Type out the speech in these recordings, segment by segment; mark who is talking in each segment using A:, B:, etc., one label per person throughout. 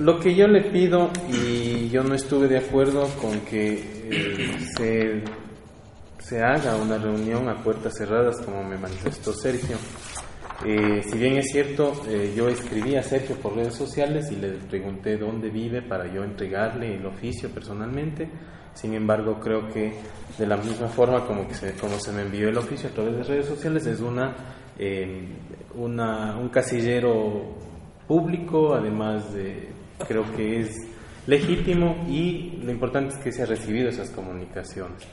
A: lo que yo le pido, y yo no estuve de acuerdo con que eh, se, se haga una reunión a puertas cerradas, como me manifestó Sergio. Eh, si bien es cierto, eh, yo escribí a Sergio por redes sociales y le pregunté dónde vive para yo entregarle el oficio personalmente. Sin embargo, creo que de la misma forma como, que se, como se me envió el oficio a través de redes sociales, es una, una un casillero público, además de, creo que es legítimo y lo importante es que se ha recibido esas comunicaciones.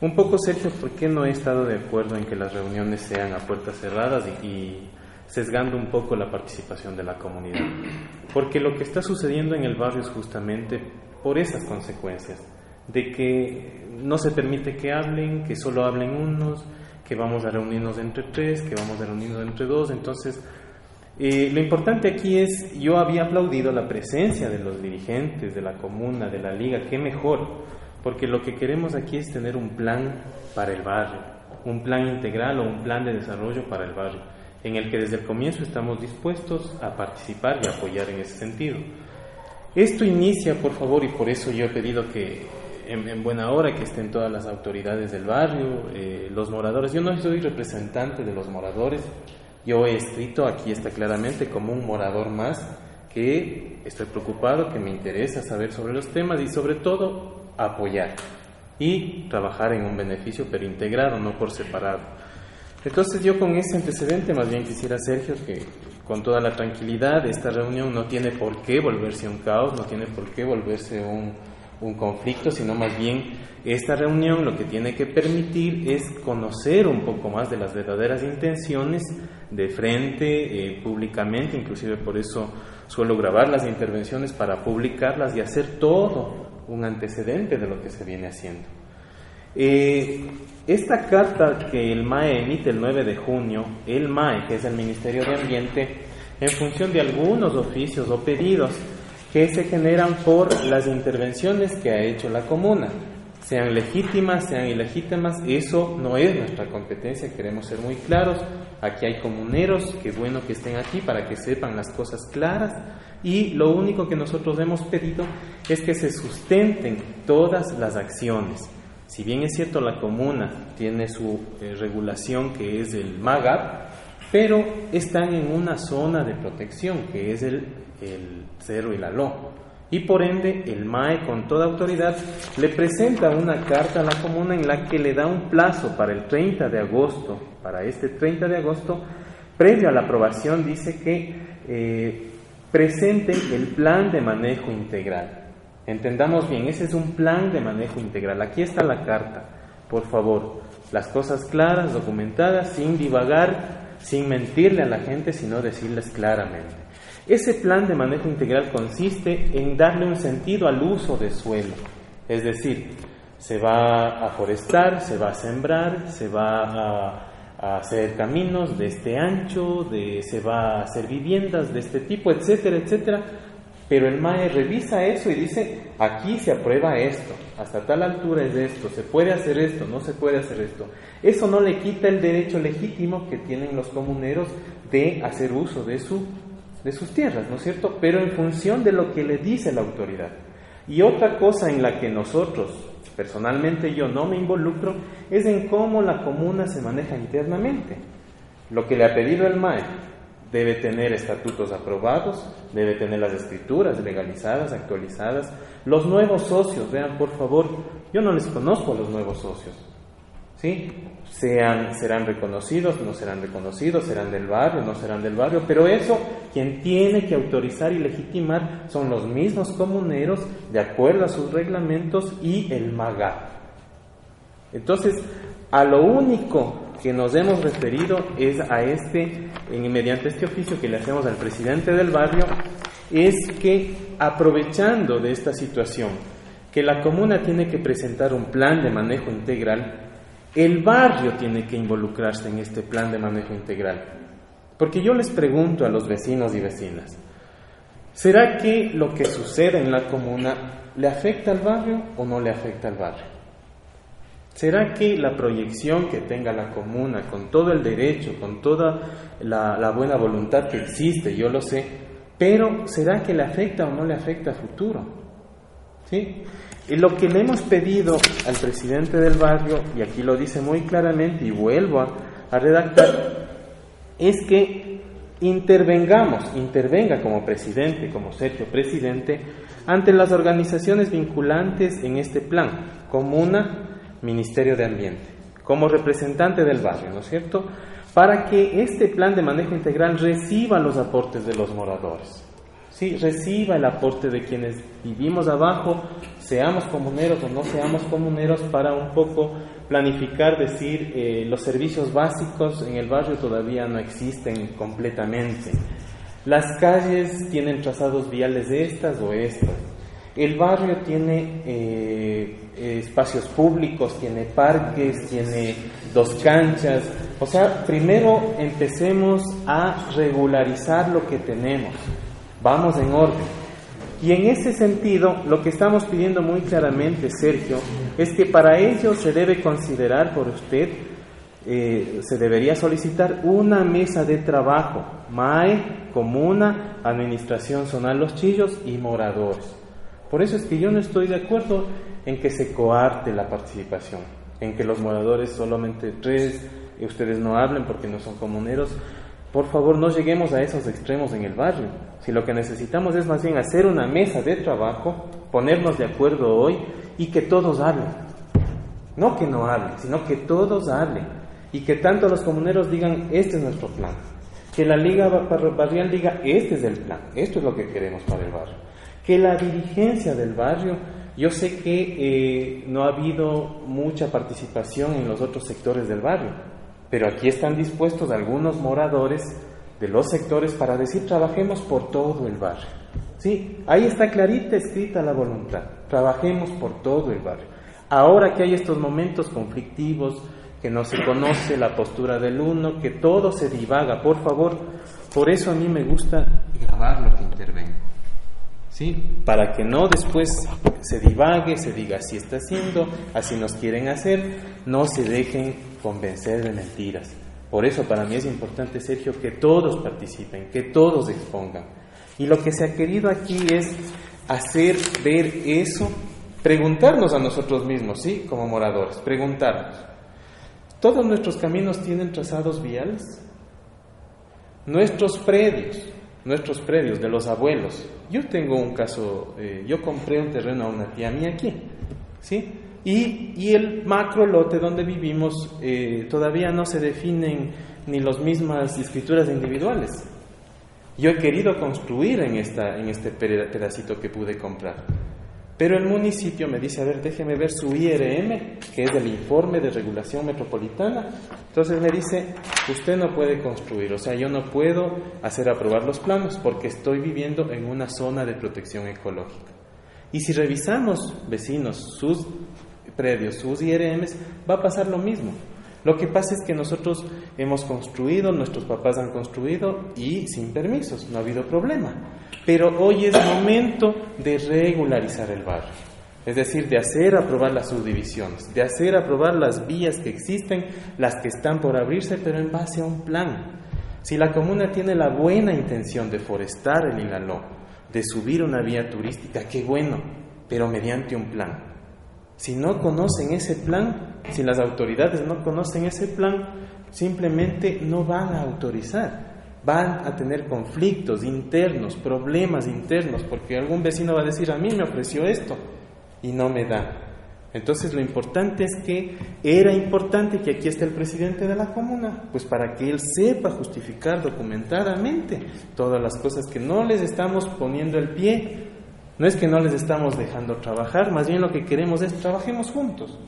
A: Un poco, Sergio, ¿por qué no he estado de acuerdo en que las reuniones sean a puertas cerradas y, sesgando un poco la participación de la comunidad? Porque lo que está sucediendo en el barrio es justamente por esas consecuencias, de que no se permite que hablen, que solo hablen unos, que vamos a reunirnos entre tres, que vamos a reunirnos entre dos, entonces eh, lo importante aquí es, yo había aplaudido la presencia de los dirigentes de la comuna, de la liga, qué mejor, porque lo que queremos aquí es tener un plan para el barrio, un plan integral o un plan de desarrollo para el barrio, en el que desde el comienzo estamos dispuestos a participar y apoyar en ese sentido. Esto inicia, por favor, y por eso yo he pedido que en, buena hora que estén todas las autoridades del barrio, eh, los moradores. Yo no soy representante de los moradores, yo he escrito, aquí está claramente, como un morador más, que estoy preocupado, que me interesa saber sobre los temas y sobre todo apoyar y trabajar en un beneficio pero integrado, no por separado. Entonces yo con ese antecedente más bien quisiera, Sergio, que con toda la tranquilidad esta reunión no tiene por qué volverse un caos, no tiene por qué volverse un, un conflicto, sino más bien esta reunión lo que tiene que permitir es conocer un poco más de las verdaderas intenciones de frente, eh, públicamente, inclusive por eso suelo grabar las intervenciones para publicarlas y hacer todo un antecedente de lo que se viene haciendo. Eh, esta carta que el MAE emite el 9 de junio, el MAE, que es el Ministerio de Ambiente, en función de algunos oficios o pedidos que se generan por las intervenciones que ha hecho la comuna, sean legítimas, sean ilegítimas, eso no es nuestra competencia, queremos ser muy claros, aquí hay comuneros, qué bueno que estén aquí para que sepan las cosas claras. Y lo único que nosotros hemos pedido es que se sustenten todas las acciones. Si bien es cierto la comuna tiene su eh, regulación que es el MAGAP, pero están en una zona de protección que es el el Cerro y la Lo. Y por ende, el MAE con toda autoridad le presenta una carta a la comuna en la que le da un plazo para el 30 de agosto, para este 30 de agosto, previo a la aprobación, dice que eh, el plan de manejo integral. Entendamos bien, ese es un plan de manejo integral. Aquí está la carta. Por favor, las cosas claras, documentadas, sin divagar, sin mentirle a la gente, sino decirles claramente. Ese plan de manejo integral consiste en darle un sentido al uso de suelo, es decir, se va a forestar, se va a sembrar, se va a, hacer caminos de este ancho, de, se va a hacer viviendas de este tipo, etcétera, etcétera. Pero el MAE revisa eso y dice, aquí se aprueba esto, hasta tal altura es esto, se puede hacer esto, no se puede hacer esto. Eso no le quita el derecho legítimo que tienen los comuneros de hacer uso de su de sus tierras, ¿no es cierto? Pero en función de lo que le dice la autoridad. Y otra cosa en la que nosotros, personalmente yo no me involucro, es en cómo la comuna se maneja internamente. Lo que le ha pedido el MAE debe tener estatutos aprobados, debe tener las escrituras legalizadas, actualizadas. Los nuevos socios, vean por favor, yo no les conozco a los nuevos socios, ¿sí? Sean, serán reconocidos, no serán reconocidos, serán del barrio, no serán del barrio, pero eso quien tiene que autorizar y legitimar son los mismos comuneros de acuerdo a sus reglamentos y el MAGA. Entonces, a lo único que nos hemos referido es a este, mediante este oficio que le hacemos al presidente del barrio, es que aprovechando de esta situación, que la comuna tiene que presentar un plan de manejo integral, el barrio tiene que involucrarse en este plan de manejo integral. Porque yo les pregunto a los vecinos y vecinas, ¿será que lo que sucede en la comuna le afecta al barrio o no le afecta al barrio? ¿Será que la proyección que tenga la comuna, con todo el derecho, con toda la, buena voluntad que existe, yo lo sé, pero ¿será que le afecta o no le afecta a futuro? ¿Sí? Y lo que le hemos pedido al presidente del barrio, y aquí lo dice muy claramente y vuelvo a, redactar, es que intervengamos, intervenga como presidente, como Sergio presidente, ante las organizaciones vinculantes en este plan, comuna, Ministerio de Ambiente, como representante del barrio, ¿no es cierto? Para que este plan de manejo integral reciba los aportes de los moradores. Sí, reciba el aporte de quienes vivimos abajo, seamos comuneros o no seamos comuneros, para un poco planificar, decir, eh, los servicios básicos en el barrio todavía no existen completamente. Las calles tienen trazados viales de estas o estas. El barrio tiene eh, espacios públicos, tiene parques, tiene dos canchas. O sea, primero empecemos a regularizar lo que tenemos. Vamos en orden. Y en ese sentido, lo que estamos pidiendo muy claramente, Sergio, es que para ello se debe considerar por usted, eh, se debería solicitar una mesa de trabajo, MAE, Comuna, Administración Zonal Los Chillos y Moradores. Por eso es que yo no estoy de acuerdo en que se coarte la participación, en que los moradores solamente tres, ustedes no hablen porque no son comuneros, por favor, no lleguemos a esos extremos en el barrio. Si lo que necesitamos es más bien hacer una mesa de trabajo, ponernos de acuerdo hoy y que todos hablen. No que no hablen, sino que todos hablen. Y que tanto los comuneros digan, este es nuestro plan. Que la Liga Barrial diga, este es el plan, esto es lo que queremos para el barrio. Que la dirigencia del barrio, yo sé que eh, no ha habido mucha participación en los otros sectores del barrio, pero aquí están dispuestos algunos moradores de los sectores para decir trabajemos por todo el barrio. Sí, ahí está clarita escrita la voluntad. Trabajemos por todo el barrio. Ahora que hay estos momentos conflictivos, que no se conoce la postura del uno, que todo se divaga, por favor, por eso a mí me gusta grabar lo que intervengo. Para que no después se divague, se diga así está haciendo, así nos quieren hacer, no se dejen convencer de mentiras. Por eso para mí es importante, Sergio, que todos participen, que todos expongan. Y lo que se ha querido aquí es hacer ver eso, preguntarnos a nosotros mismos, ¿sí? Como moradores, preguntarnos. ¿Todos nuestros caminos tienen trazados viales? Nuestros predios, nuestros predios de los abuelos. Yo tengo un caso, eh, yo compré un terreno a una tía mía aquí, ¿sí? Y, el macro lote donde vivimos eh, todavía no se definen ni las mismas escrituras individuales. Yo he querido construir en, esta, en este pedacito que pude comprar. Pero el municipio me dice, a ver, déjeme ver su IRM, que es el informe de regulación metropolitana. Entonces me dice, usted no puede construir, o sea, yo no puedo hacer aprobar los planos porque estoy viviendo en una zona de protección ecológica. Y si revisamos, vecinos, sus predios, sus IRMs, va a pasar lo mismo. Lo que pasa es que nosotros hemos construido, nuestros papás han construido y sin permisos, no ha habido problema. Pero hoy es momento de regularizar el barrio, es decir, de hacer aprobar las subdivisiones, de hacer aprobar las vías que existen, las que están por abrirse, pero en base a un plan. Si la comuna tiene la buena intención de forestar el Inaló, de subir una vía turística, qué bueno, pero mediante un plan. Si no conocen ese plan, si las autoridades no conocen ese plan, simplemente no van a autorizar. Van a tener conflictos internos, problemas internos, porque algún vecino va a decir, a mí me ofreció esto y no me da. Entonces lo importante es que era importante que aquí esté el presidente de la comuna, pues para que él sepa justificar documentadamente todas las cosas que no les estamos poniendo el pie no es que no les estamos dejando trabajar, más bien lo que queremos es trabajemos juntos.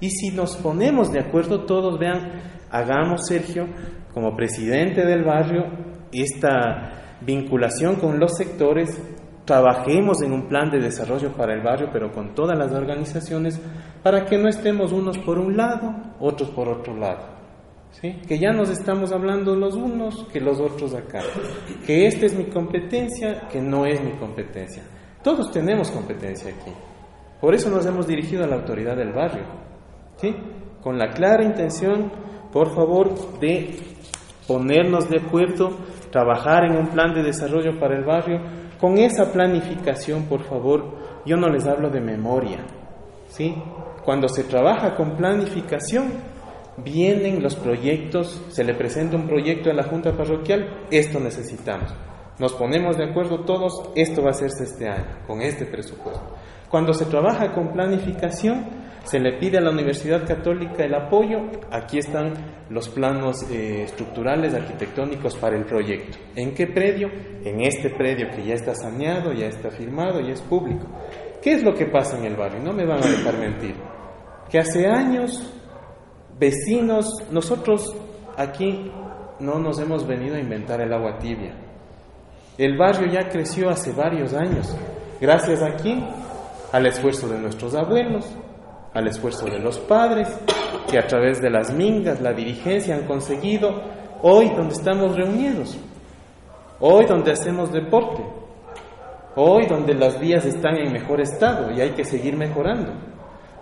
A: Y si nos ponemos de acuerdo todos, vean, hagamos, Sergio, como presidente del barrio, esta vinculación con los sectores, trabajemos en un plan de desarrollo para el barrio, pero con todas las organizaciones, para que no estemos unos por un lado, otros por otro lado. ¿Sí? Que ya nos estamos hablando los unos que los otros acá. Que esta es mi competencia, que no es mi competencia. Todos tenemos competencia aquí. Por eso nos hemos dirigido a la autoridad del barrio, ¿sí? Con la clara intención, por favor, de ponernos de acuerdo, trabajar en un plan de desarrollo para el barrio, con esa planificación, por favor, yo no les hablo de memoria, ¿sí? Cuando se trabaja con planificación, vienen los proyectos, se le presenta un proyecto a la Junta Parroquial, esto necesitamos. Nos ponemos de acuerdo todos, esto va a hacerse este año, con este presupuesto. Cuando se trabaja con planificación, se le pide a la Universidad Católica el apoyo. Aquí están los planos eh, estructurales, arquitectónicos para el proyecto. ¿En qué predio? En este predio que ya está saneado, ya está firmado, ya es público. ¿Qué es lo que pasa en el barrio? No me van a dejar mentir. Que hace años, vecinos, nosotros aquí no nos hemos venido a inventar el agua tibia. El barrio ya creció hace varios años. Gracias aquí al esfuerzo de nuestros abuelos, al esfuerzo de los padres, que a través de las mingas, la dirigencia han conseguido hoy donde estamos reunidos, hoy donde hacemos deporte, hoy donde las vías están en mejor estado y hay que seguir mejorando.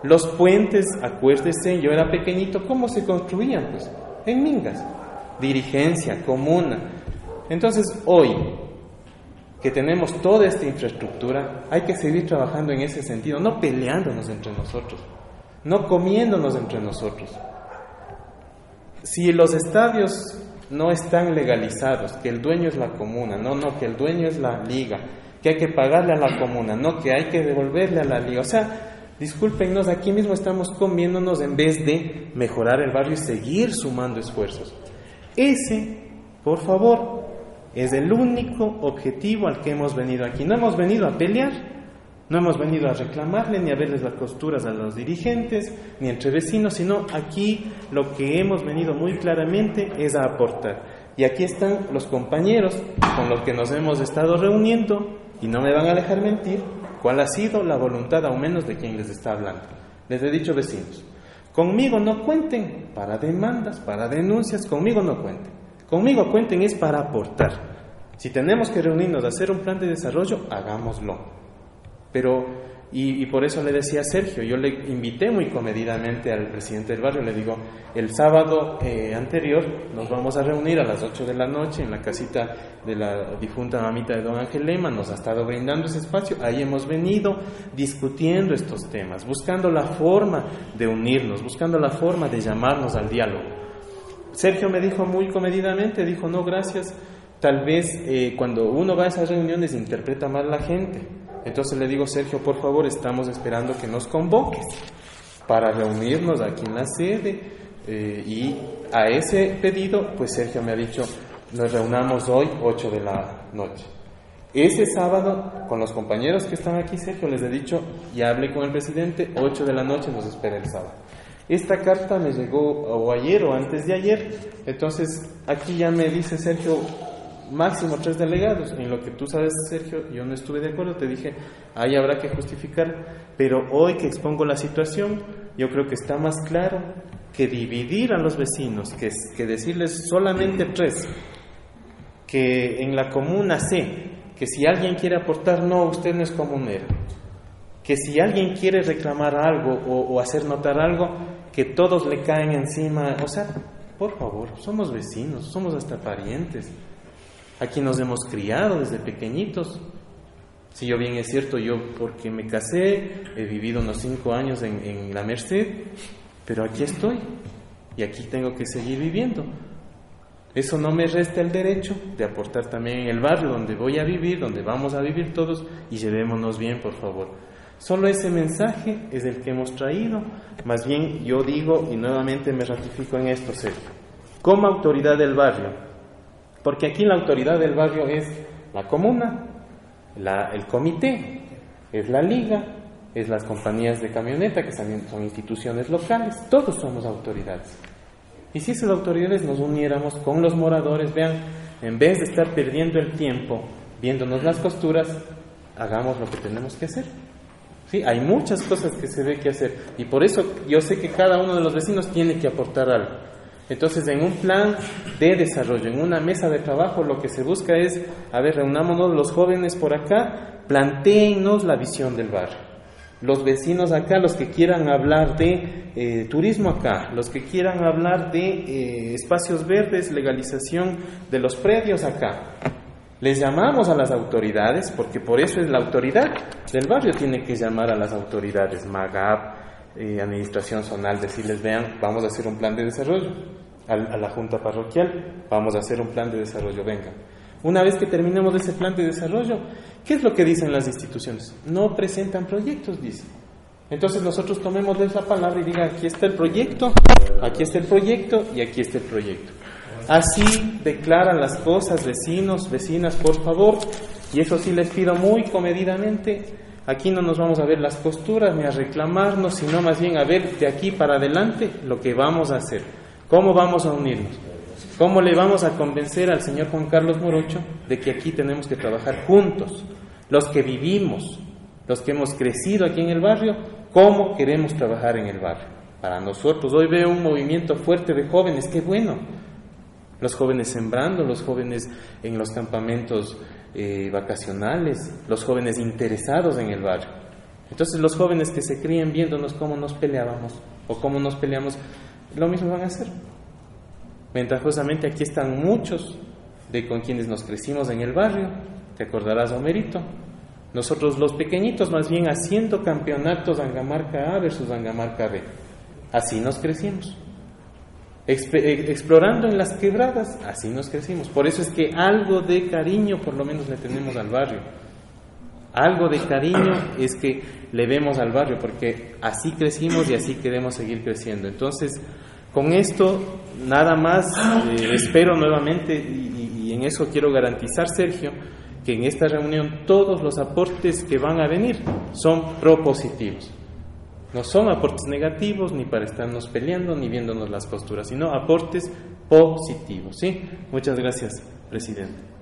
A: Los puentes, acuérdese, yo era pequeñito, ¿cómo se construían? Pues en mingas, dirigencia, comuna. Entonces hoy, que tenemos toda esta infraestructura, hay que seguir trabajando en ese sentido, no peleándonos entre nosotros no comiéndonos entre nosotros. Si los estadios no están legalizados, que el dueño es la comuna, no, no, que el dueño es la liga, que hay que pagarle a la comuna, no, que hay que devolverle a la liga. O sea, discúlpenos, aquí mismo estamos comiéndonos en vez de mejorar el barrio y seguir sumando esfuerzos. Ese, por favor, es el único objetivo al que hemos venido aquí. No hemos venido a pelear, no hemos venido a reclamarle ni a verles las costuras a los dirigentes, ni entre vecinos, sino aquí lo que hemos venido muy claramente es a aportar. Y aquí están los compañeros con los que nos hemos estado reuniendo y no me van a dejar mentir cuál ha sido la voluntad ao menos de quien les está hablando. Les he dicho vecinos, conmigo no cuenten para demandas, para denuncias, conmigo no cuenten. Conmigo cuenten es para aportar. Si tenemos que reunirnos a hacer un plan de desarrollo, hagámoslo pero, y, por eso le decía a Sergio, yo le invité muy comedidamente al presidente del barrio, le digo, el sábado eh, anterior nos vamos a reunir a las 8 de la noche en la casita de la difunta mamita de don Ángel Lema, nos ha estado brindando ese espacio, ahí hemos venido discutiendo estos temas, buscando la forma de unirnos, buscando la forma de llamarnos al diálogo. Sergio me dijo muy comedidamente, dijo, no, gracias, tal vez eh, cuando uno va a esas reuniones interpreta mal la gente. Entonces le digo, Sergio, por favor, estamos esperando que nos convoques para reunirnos aquí en la sede. Eh, y a ese pedido, pues Sergio me ha dicho, nos reunamos hoy 8 de la noche. Ese sábado, con los compañeros que están aquí, Sergio, les he dicho, ya hablé con el presidente, 8 de la noche nos espera el sábado. Esta carta me llegó ayer o antes de ayer, entonces aquí ya me dice Sergio, máximo tres delegados. En lo que tú sabes, Sergio, yo no estuve de acuerdo, te dije, ahí habrá que justificar, pero hoy que expongo la situación, yo creo que está más claro que dividir a los vecinos, que, que decirles solamente tres, que en la comuna sé que si alguien quiere aportar, no, usted no es comunero, que si alguien quiere reclamar algo o hacer notar algo, que todos le caen encima, o sea, por favor, somos vecinos, somos hasta parientes. Aquí nos hemos criado desde pequeñitos. Si yo bien es cierto, yo porque me casé, he vivido unos cinco años en, la Merced, pero aquí estoy y aquí tengo que seguir viviendo. Eso no me resta el derecho de aportar también en el barrio donde voy a vivir, donde vamos a vivir todos y llevémonos bien, por favor. Solo ese mensaje es el que hemos traído. Más bien yo digo y nuevamente me ratifico en esto, Sergio. Como autoridad del barrio, porque aquí la autoridad del barrio es la comuna, el comité, es la liga, es las compañías de camioneta, que también son instituciones locales, todos somos autoridades. Y si esas autoridades nos uniéramos con los moradores, vean, en vez de estar perdiendo el tiempo viéndonos las costuras, hagamos lo que tenemos que hacer. Sí, hay muchas cosas que se ve que hacer y por eso yo sé que cada uno de los vecinos tiene que aportar algo. Entonces, en un plan de desarrollo, en una mesa de trabajo, lo que se busca es, a ver, reunámonos los jóvenes por acá, planteennos la visión del barrio. los vecinos acá, los que quieran hablar de eh, turismo acá, los que quieran hablar de eh, espacios verdes, legalización de los predios acá. Les llamamos a las autoridades, porque por eso es la autoridad del barrio, tiene que llamar a las autoridades, MAGAP, Administración Zonal, decirles, vean, vamos a hacer un plan de desarrollo, a, la Junta Parroquial, vamos a hacer un plan de desarrollo, vengan. Una vez que terminemos ese plan de desarrollo, ¿qué es lo que dicen las instituciones? No presentan proyectos, dicen. Entonces nosotros tomemos esa palabra y digan, aquí está el proyecto, aquí está el proyecto y aquí está el proyecto. Así declaran las cosas, vecinos, vecinas, por favor, y eso sí les pido muy comedidamente, aquí no nos vamos a ver las costuras ni a reclamarnos, sino más bien a ver de aquí para adelante lo que vamos a hacer, cómo vamos a unirnos. ¿Cómo le vamos a convencer al señor Juan Carlos Morocho de que aquí tenemos que trabajar juntos? Los que vivimos, los que hemos crecido aquí en el barrio, ¿cómo queremos trabajar en el barrio? Para nosotros, hoy veo un movimiento fuerte de jóvenes, qué bueno. Los jóvenes sembrando, los jóvenes en los campamentos eh, vacacionales, los jóvenes interesados en el barrio. Entonces los jóvenes que se crían viéndonos cómo nos peleábamos o cómo nos peleamos, lo mismo van a hacer. Ventajosamente aquí están muchos de con quienes nos crecimos en el barrio, te acordarás, Homerito. Nosotros los pequeñitos más bien haciendo campeonatos Angamarca A versus Angamarca B. Así nos crecimos. Eh, explorando en las quebradas, así nos crecimos. Por eso es que algo de cariño por lo menos le tenemos al barrio. Algo de cariño es que le vemos al barrio, porque así crecimos y así queremos seguir creciendo. Entonces, con esto, nada más, eh, espero nuevamente, y, en eso quiero garantizar, Sergio, que en esta reunión todos los aportes que van a venir son propositivos. No son aportes negativos ni para estarnos peleando ni viéndonos las costuras, sino aportes positivos. ¿sí? Muchas gracias, presidente.